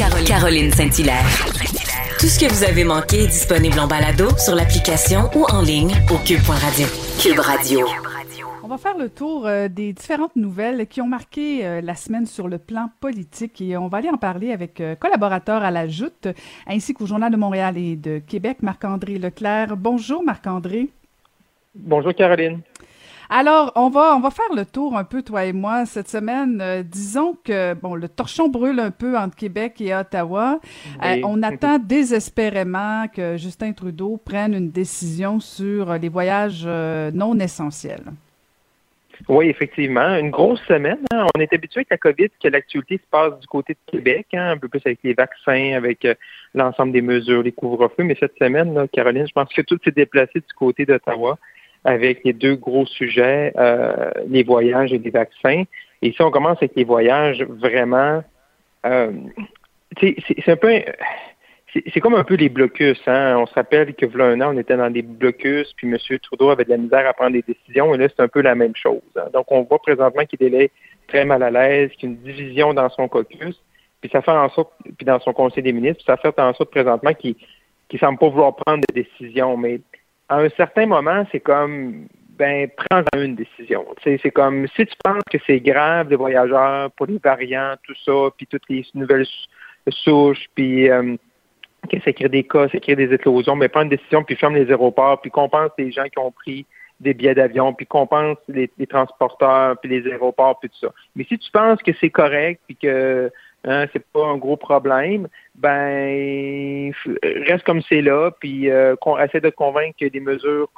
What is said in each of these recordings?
Caroline Saint-Hilaire. Tout ce que vous avez manqué est disponible en balado sur l'application ou en ligne au cube.radio. Cube Radio. On va faire le tour euh, des différentes nouvelles qui ont marqué euh, la semaine sur le plan politique et on va aller en parler avec euh, collaborateurs à la Joute ainsi qu'au Journal de Montréal et de Québec, Marc-André Leclerc. Bonjour Marc-André. Bonjour Caroline. Alors, on va, on va faire le tour un peu, toi et moi, cette semaine. Euh, disons que, bon, le torchon brûle un peu entre Québec et Ottawa. Euh, on attend désespérément que Justin Trudeau prenne une décision sur les voyages euh, non essentiels. Oui, effectivement. Une grosse semaine. Hein. On est habitué avec la COVID que l'actualité se passe du côté de Québec, hein, un peu plus avec les vaccins, avec l'ensemble des mesures, les couvre-feux. Mais cette semaine, Caroline, je pense que tout s'est déplacé du côté d'Ottawa avec les deux gros sujets, euh, les voyages et les vaccins. Et si on commence avec les voyages, vraiment, euh, c'est un peu, c'est comme un peu les blocus. Hein? On se rappelle que voilà un an, on était dans des blocus, puis M. Trudeau avait de la misère à prendre des décisions, et là, c'est un peu la même chose. Hein. Donc, on voit présentement qu'il est très mal à l'aise, qu'il y a une division dans son caucus, puis ça fait en sorte, puis dans son conseil des ministres, puis ça fait en sorte présentement qu'il ne semble pas vouloir prendre des décisions. Mais à un certain moment, c'est comme ben prends une décision. C'est comme si tu penses que c'est grave les voyageurs pour les variants, tout ça, puis toutes les nouvelles souches, puis euh, que ça crée des cas, ça crée des éclosions, mais prends une décision, puis ferme les aéroports, puis compense les gens qui ont pris des billets d'avion, puis compense les, transporteurs, puis les aéroports, puis tout ça. Mais si tu penses que c'est correct, puis que hein, c'est pas un gros problème, ben reste comme c'est là, puis euh, qu'on essaie de convaincre que les mesures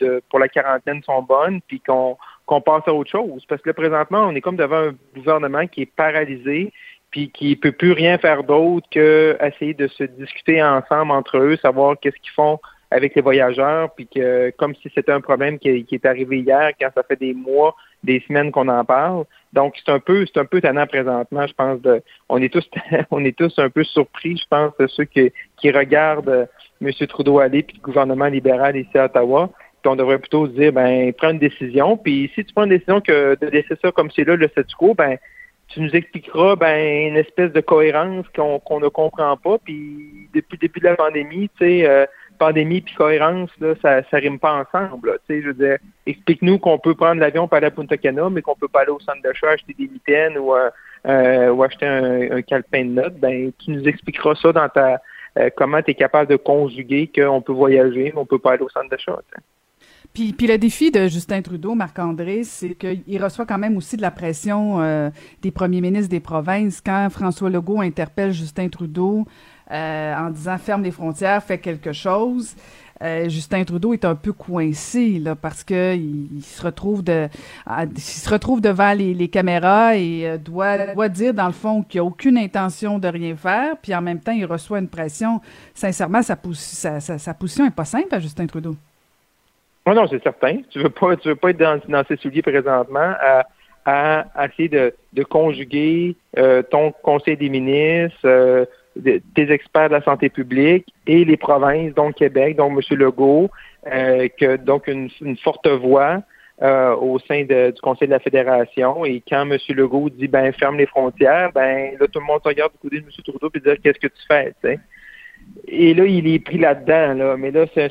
de pour la quarantaine sont bonnes, puis qu'on qu'on passe à autre chose. Parce que là, présentement, on est comme devant un gouvernement qui est paralysé, puis qui peut plus rien faire d'autre que essayer de se discuter ensemble entre eux, savoir qu'est-ce qu'ils font avec les voyageurs, puis que comme si c'était un problème qui, est arrivé hier, quand ça fait des mois, des semaines qu'on en parle. Donc c'est un peu, c'est un peu tannant présentement, je pense. De, on est tous, on est tous un peu surpris, je pense, de ceux qui, qui regardent euh, M. Trudeau aller puis le gouvernement libéral ici à Ottawa. Puis on devrait plutôt se dire, ben prends une décision. Puis si tu prends une décision que de laisser ça comme c'est là le statu quo, ben tu nous expliqueras ben une espèce de cohérence qu'on qu'on ne comprend pas. Puis depuis le début de la pandémie, tu sais. Euh, pandémie puis cohérence, là, ça, ça rime pas ensemble. Tu je veux dire, explique-nous qu'on peut prendre l'avion pour aller à Punta Cana, mais qu'on peut pas aller au centre d'achat acheter des mitaines ou, euh, euh, ou acheter un, un, calepin de notes. Ben, tu nous expliqueras ça dans ta euh, comment tu es capable de conjuguer qu'on peut voyager, mais on peut pas aller au centre d'achat. Puis, le défi de Justin Trudeau, Marc-André, c'est qu'il reçoit quand même aussi de la pression euh, des premiers ministres des provinces. Quand François Legault interpelle Justin Trudeau euh, en disant ferme les frontières, fais quelque chose. Euh, Justin Trudeau est un peu coincé là parce que il, se retrouve devant les, caméras et doit, doit dire dans le fond qu'il a aucune intention de rien faire, puis en même temps il reçoit une pression. Sincèrement, sa, sa, sa, position est pas simple à Justin Trudeau. Non, non, c'est certain. Tu veux pas, tu veux pas être dans, dans ses souliers présentement à, à essayer de, de conjuguer ton conseil des ministres des experts de la santé publique et les provinces, donc Québec, donc M. Legault, euh, que donc une, forte voix euh, au sein du Conseil de la Fédération. Et quand M. Legault dit ben ferme les frontières, ben là tout le monde se regarde du côté de M. Trudeau et dire qu'est-ce que tu fais, tu sais? Et là, il est pris là-dedans, là. Mais là, c'est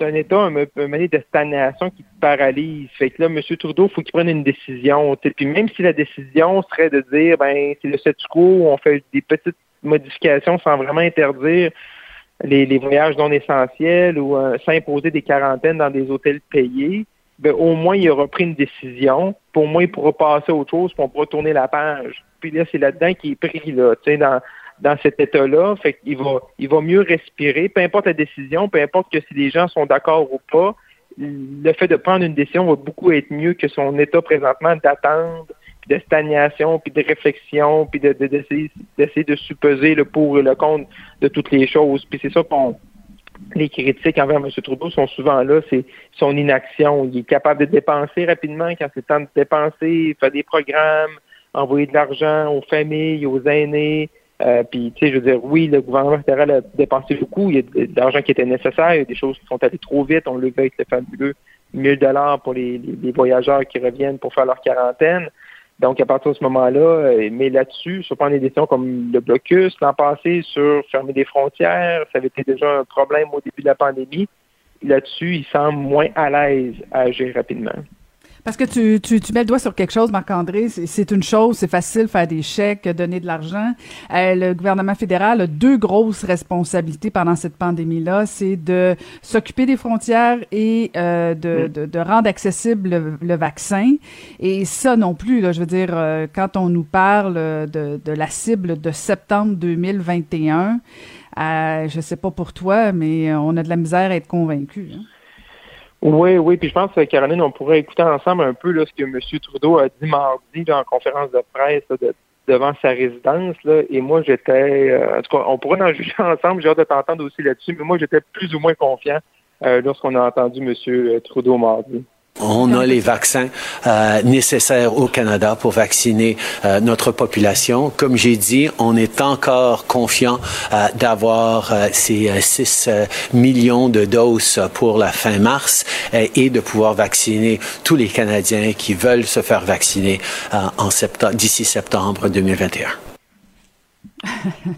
un, état, un, un de stagnation qui paralyse. Fait que là, M. Trudeau, il faut qu'il prenne une décision. Puis même si la décision serait de dire, ben, c'est le statu quo, on fait des petites modifications sans vraiment interdire les, voyages non essentiels ou euh, s'imposer des quarantaines dans des hôtels payés, ben, au moins il aura pris une décision. Pour moi, il pourra passer à autre chose, pour on pourra tourner la page. Puis là, c'est là-dedans qu'il est pris, là, tu sais, dans, dans cet état-là. Fait qu'il va, il va mieux respirer, peu importe la décision, peu importe que si les gens sont d'accord ou pas, le fait de prendre une décision va beaucoup être mieux que son état présentement d'attendre de stagnation, puis de réflexion, puis de, d'essayer, d'essayer de supposer le pour et le contre de toutes les choses. Puis c'est ça qu'on les critiques envers M. Trudeau sont souvent là, c'est son inaction. Il est capable de dépenser rapidement quand c'est temps de dépenser, faire des programmes, envoyer de l'argent aux familles, aux aînés. Euh, puis, tu sais, je veux dire, oui, le gouvernement fédéral a dépensé beaucoup. Il y a de l'argent qui était nécessaire. Il y a des choses qui sont allées trop vite. On le vu avec le fabuleux 1000 dollars pour les, voyageurs qui reviennent pour faire leur quarantaine. Donc, à partir de ce moment-là, euh, mais là-dessus, sur prendre des décisions comme le blocus l'an passé sur fermer des frontières, ça avait été déjà un problème au début de la pandémie. Là-dessus, il semble moins à l'aise à agir rapidement. Parce que tu, tu, tu, mets le doigt sur quelque chose, Marc-André. C'est une chose, c'est facile faire des chèques, donner de l'argent. Euh, le gouvernement fédéral a deux grosses responsabilités pendant cette pandémie-là. C'est de s'occuper des frontières et euh, de, de, de, rendre accessible le, vaccin. Et ça non plus, là, je veux dire, euh, quand on nous parle de, de la cible de septembre 2021, euh, je sais pas pour toi, mais on a de la misère à être convaincus. Hein? Oui, oui, puis je pense, que Caroline, on pourrait écouter ensemble un peu là, ce que M. Trudeau a dit mardi en conférence de presse devant sa résidence. Là, et moi, j'étais, euh, en tout cas, on pourrait en juger ensemble, j'ai hâte de t'entendre aussi là-dessus, mais moi, j'étais plus ou moins confiant euh, lorsqu'on a entendu M. Trudeau mardi. On a les vaccins euh, nécessaires au Canada pour vacciner euh, notre population. Comme j'ai dit, on est encore confiant euh, d'avoir euh, ces 6 euh, millions de doses pour la fin mars et de pouvoir vacciner tous les Canadiens qui veulent se faire vacciner en septembre, d'ici septembre 2021.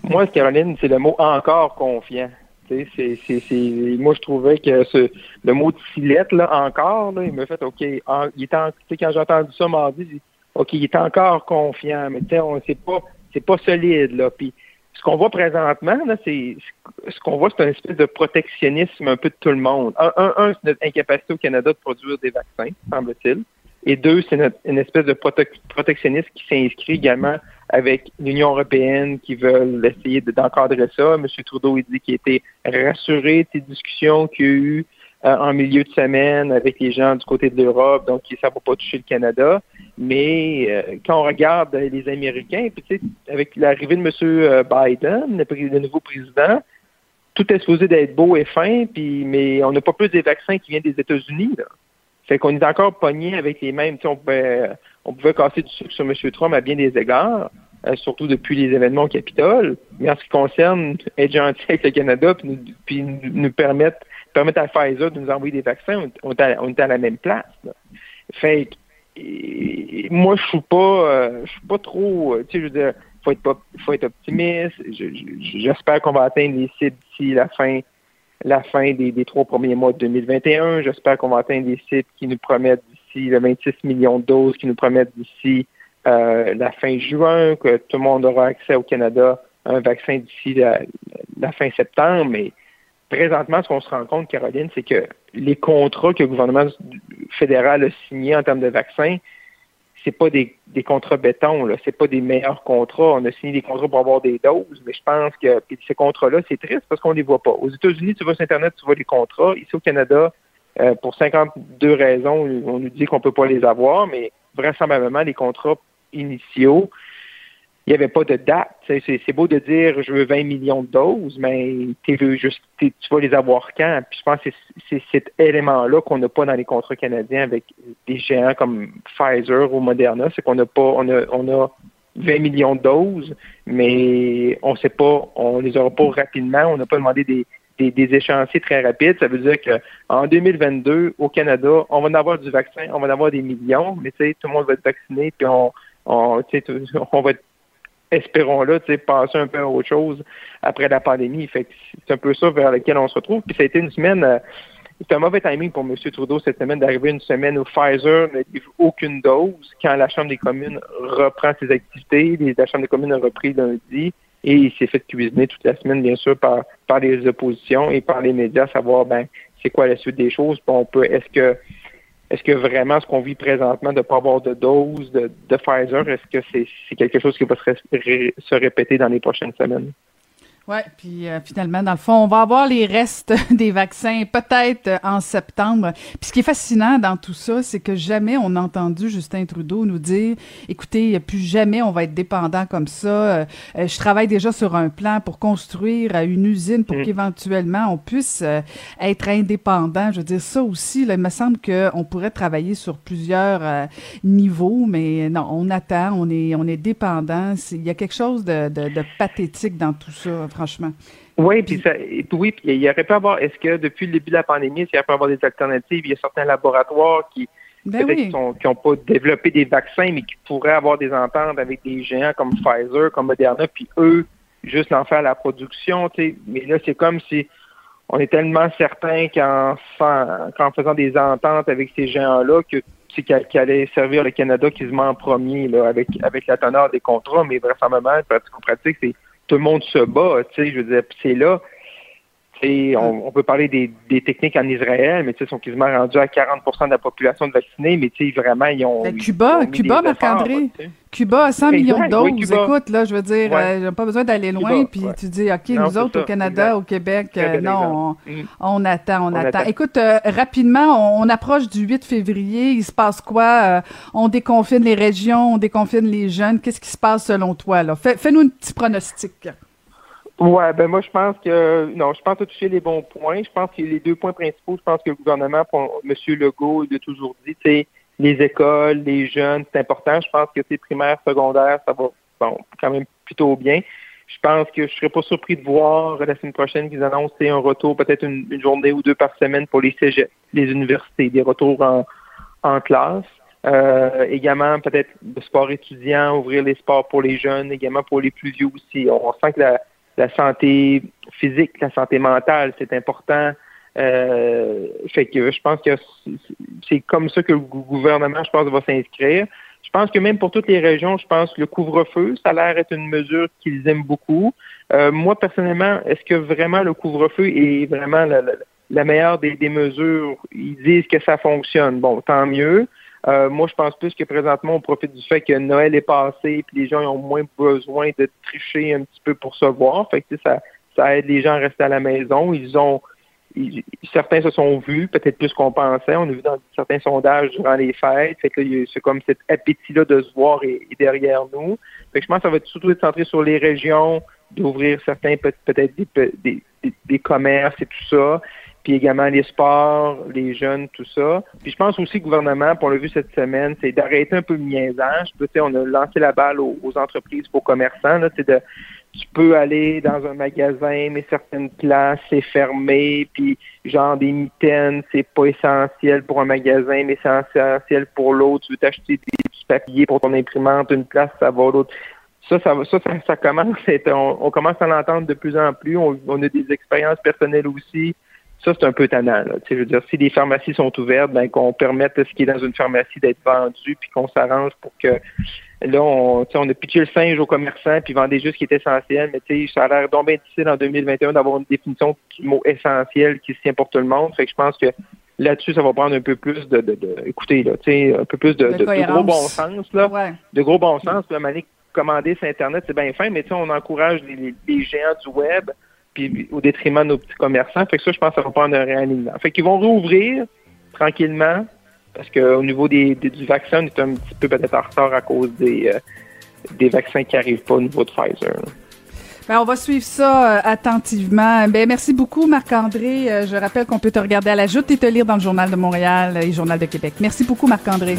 Moi, Caroline, c'est le mot encore confiant. C'est, c'est, moi, je trouvais que ce, le mot de silette, là, encore, là, il m'a fait, OK, il est en, quand j'ai entendu ça mardi, OK, il est encore confiant, mais on c'est pas, c'est pas solide, là. Puis, ce qu'on voit présentement, c'est, ce qu'on voit, c'est un espèce de protectionnisme un peu de tout le monde. Un, un, c'est notre incapacité au Canada de produire des vaccins, semble-t-il. Et deux, c'est une espèce de protectionnisme qui s'inscrit également avec l'Union européenne qui veulent essayer d'encadrer ça. M. Trudeau il dit qu'il était rassuré de ces discussions qu'il y a eu euh, en milieu de semaine avec les gens du côté de l'Europe, donc ça ne va pas toucher le Canada. Mais euh, quand on regarde les Américains, puis avec l'arrivée de M. Biden, le, nouveau président, tout est supposé d'être beau et fin, puis mais on n'a pas plus des vaccins qui viennent des États-Unis. Fait qu'on est encore pogné avec les mêmes. On pouvait, on pouvait casser du sucre sur M. Trump à bien des égards, euh, surtout depuis les événements au Capitole. Mais en ce qui concerne être gentil avec le Canada puis nous, nous, permettre, permettre à Pfizer de nous envoyer des vaccins, on, est, à, la même place. Fait que, moi, je suis pas, euh, je suis pas trop, euh, tu sais, je veux dire, faut être, faut être optimiste. J'espère qu'on va atteindre les cibles d'ici la fin la fin des, trois premiers mois de 2021. J'espère qu'on va atteindre des cibles qui nous promettent d'ici le 26 millions de doses, qui nous promettent d'ici euh, la fin juin, que tout le monde aura accès au Canada à un vaccin d'ici la, la, fin septembre. Mais présentement, ce qu'on se rend compte, Caroline, c'est que les contrats que le gouvernement fédéral a signés en termes de vaccins, c'est pas des, contrats béton, là, c'est pas des meilleurs contrats. On a signé des contrats pour avoir des doses, mais je pense que ces contrats-là, c'est triste parce qu'on les voit pas. Aux États-Unis, tu vas sur Internet, tu vois les contrats. Ici au Canada, euh, pour 52 raisons, on nous dit qu'on peut pas les avoir, mais vraisemblablement, les contrats initiaux, il n'y avait pas de date. C'est beau de dire je veux 20 millions de doses, mais juste, tu vas les avoir quand? Puis je pense que c'est cet élément-là qu'on n'a pas dans les contrats canadiens avec des géants comme Pfizer ou Moderna, c'est qu'on n'a pas, on a, on a 20 millions de doses, mais on ne sait pas, on les aura pas rapidement, on n'a pas demandé des, des, des, échéanciers très rapides. Ça veut dire qu'en 2022, au Canada, on va en avoir du vaccin, on va en avoir des millions, mais tu sais, tout le monde va être vacciné, puis on, on, on va être espérons-le, passer un peu à autre chose après la pandémie. Fait c'est un peu ça vers lequel on se retrouve. Puis ça a été une semaine, euh, c'est un mauvais timing pour M. Trudeau cette semaine d'arriver une semaine où Pfizer n'a eu aucune dose quand la Chambre des communes reprend ses activités. La Chambre des communes a repris lundi et il s'est fait cuisiner toute la semaine, bien sûr, par, par les oppositions et par les médias, savoir ben c'est quoi la suite des choses. on peut, est-ce que est-ce que vraiment ce qu'on vit présentement de ne pas avoir de dose de, Pfizer, est-ce que c'est quelque chose qui va se répéter dans les prochaines semaines? Oui, puis euh, finalement, dans le fond, on va avoir les restes des vaccins peut-être euh, en septembre. Puis ce qui est fascinant dans tout ça, c'est que jamais on a entendu Justin Trudeau nous dire, écoutez, plus jamais on va être dépendant comme ça. Euh, je travaille déjà sur un plan pour construire une usine pour mm. qu'éventuellement on puisse être indépendant. Je veux dire, ça aussi, là, il me semble qu'on pourrait travailler sur plusieurs niveaux, mais non, on attend, on est, on est dépendant. Il y a quelque chose de, de, de pathétique dans tout ça franchement. Oui, puis ça, oui, puis il y aurait pu avoir, est-ce que depuis le début de la pandémie, il y aurait pu avoir des alternatives? Il y a certains laboratoires qui, Ben peut-être qui n'ont pas développé des vaccins, mais qui pourraient avoir des ententes avec des géants comme Pfizer, comme Moderna, puis eux, juste en faire la production. Mais là, c'est comme si on est tellement certain qu'en faisant des ententes avec ces géants-là, que qui allait servir le Canada quasiment en premier là, avec, avec la teneur des contrats, mais vraisemblablement, pratique pratique, c'est tout le monde se bat, tu sais, je veux dire, c'est là, on, on, peut parler des, des, techniques en Israël, mais ils sont quasiment rendus à 40% de la population de vaccinés, mais vraiment, ils ont. Ben, Cuba, Cuba, Marc-André. Cuba a 100 millions de doses. Écoute, là, je veux dire, ouais. euh, pas besoin d'aller loin, puis tu dis, OK, nous autres, au Canada, au Québec, euh, non, on, mm. on, attend, on, attend. Écoute, euh, rapidement, on, approche du 8 février. Il se passe quoi? Euh, on déconfine les régions, on déconfine les jeunes. Qu'est-ce qui se passe selon toi, là? Fais-nous un petit pronostic. Ouais, ben moi je pense que non, je pense que toucher les bons points. Je pense que les deux points principaux, je pense que le gouvernement, pour M. Legault, il a toujours dit, c'est les écoles, les jeunes, c'est important. Je pense que c'est primaire, secondaire, ça va bon quand même plutôt bien. Je pense que je serais pas surpris de voir la semaine prochaine qu'ils annoncent un retour, peut-être une, journée ou deux par semaine pour les cégeps, les universités, des retours en, en classe. Euh, également, peut-être le sport étudiant, ouvrir les sports pour les jeunes, également pour les plus vieux aussi. On sent que la, la santé physique, la santé mentale, c'est important. Euh, fait que je pense que c'est comme ça que le gouvernement, je pense, va s'inscrire. Je pense que même pour toutes les régions, je pense que le couvre-feu, ça a l'air être une mesure qu'ils aiment beaucoup. Euh, moi, personnellement, est-ce que vraiment le couvre-feu est vraiment la, meilleure des, des, mesures? Ils disent que ça fonctionne. Bon, tant mieux. Euh, moi, je pense plus que présentement, on profite du fait que Noël est passé puis les gens ont moins besoin de tricher un petit peu pour se voir. Fait que ça, ça aide les gens à rester à la maison. Ils ont certains se sont vus, peut-être plus qu'on pensait. On a vu dans certains sondages durant les fêtes. Fait que c'est comme cet appétit-là de se voir est, derrière nous. Fait que je pense que ça va être surtout être centré sur les régions, d'ouvrir certains peut-être des, des, des, commerces et tout ça puis également les sports, les jeunes, tout ça. Puis je pense aussi gouvernement, pour on l'a vu cette semaine, c'est d'arrêter un peu le niaisage. on a lancé la balle aux, entreprises, aux commerçants. Là, de, tu peux aller dans un magasin, mais certaines places, c'est fermé, puis genre des mitaines, c'est pas essentiel pour un magasin, mais c'est essentiel pour l'autre. Tu veux t'acheter des papiers pour ton imprimante, une place, ça va l'autre. Ça, ça, ça, ça, commence on, on, commence à l'entendre de plus en plus. On, on a des expériences personnelles aussi ça, c'est un peu tannant. Là. Je veux dire, si les pharmacies sont ouvertes, ben, qu'on permette ce qui est dans une pharmacie d'être vendu, puis qu'on s'arrange pour que là, on, on a pitché le singe aux commerçants, puis vendait juste ce qui est essentiel. Mais ça a l'air donc bien difficile en 2021 d'avoir une définition du mot essentiel qui se tient pour tout le monde. Fait que je pense que là-dessus, ça va prendre un peu plus de, de, de écoutez, là, un peu plus de, de, gros bon sens, là. De gros bon sens. La manière commander sur Internet, c'est bien fin, mais on encourage les, géants du web puis au détriment de nos petits commerçants. Fait que ça, je pense que ça va prendre un réalignement. Fait qu'ils vont rouvrir tranquillement, parce qu'au niveau des, du vaccin, on est un petit peu peut-être en retard à cause des, euh, des vaccins qui n'arrivent pas au niveau de Pfizer. Ben, on va suivre ça euh, attentivement. Ben, merci beaucoup, Marc-André. Euh, je rappelle qu'on peut te regarder à la joute et te lire dans le Journal de Montréal et Journal de Québec. Merci beaucoup, Marc-André.